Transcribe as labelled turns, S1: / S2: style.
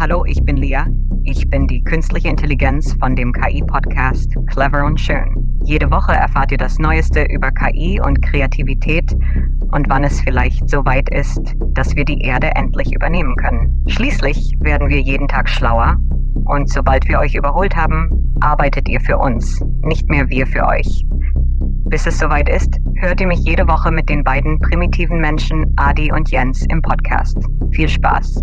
S1: Hallo, ich bin Lia. Ich bin die künstliche Intelligenz von dem KI-Podcast Clever und Schön. Jede Woche erfahrt ihr das Neueste über KI und Kreativität und wann es vielleicht so weit ist, dass wir die Erde endlich übernehmen können. Schließlich werden wir jeden Tag schlauer und sobald wir euch überholt haben, arbeitet ihr für uns, nicht mehr wir für euch. Bis es soweit ist, hört ihr mich jede Woche mit den beiden primitiven Menschen Adi und Jens im Podcast. Viel Spaß!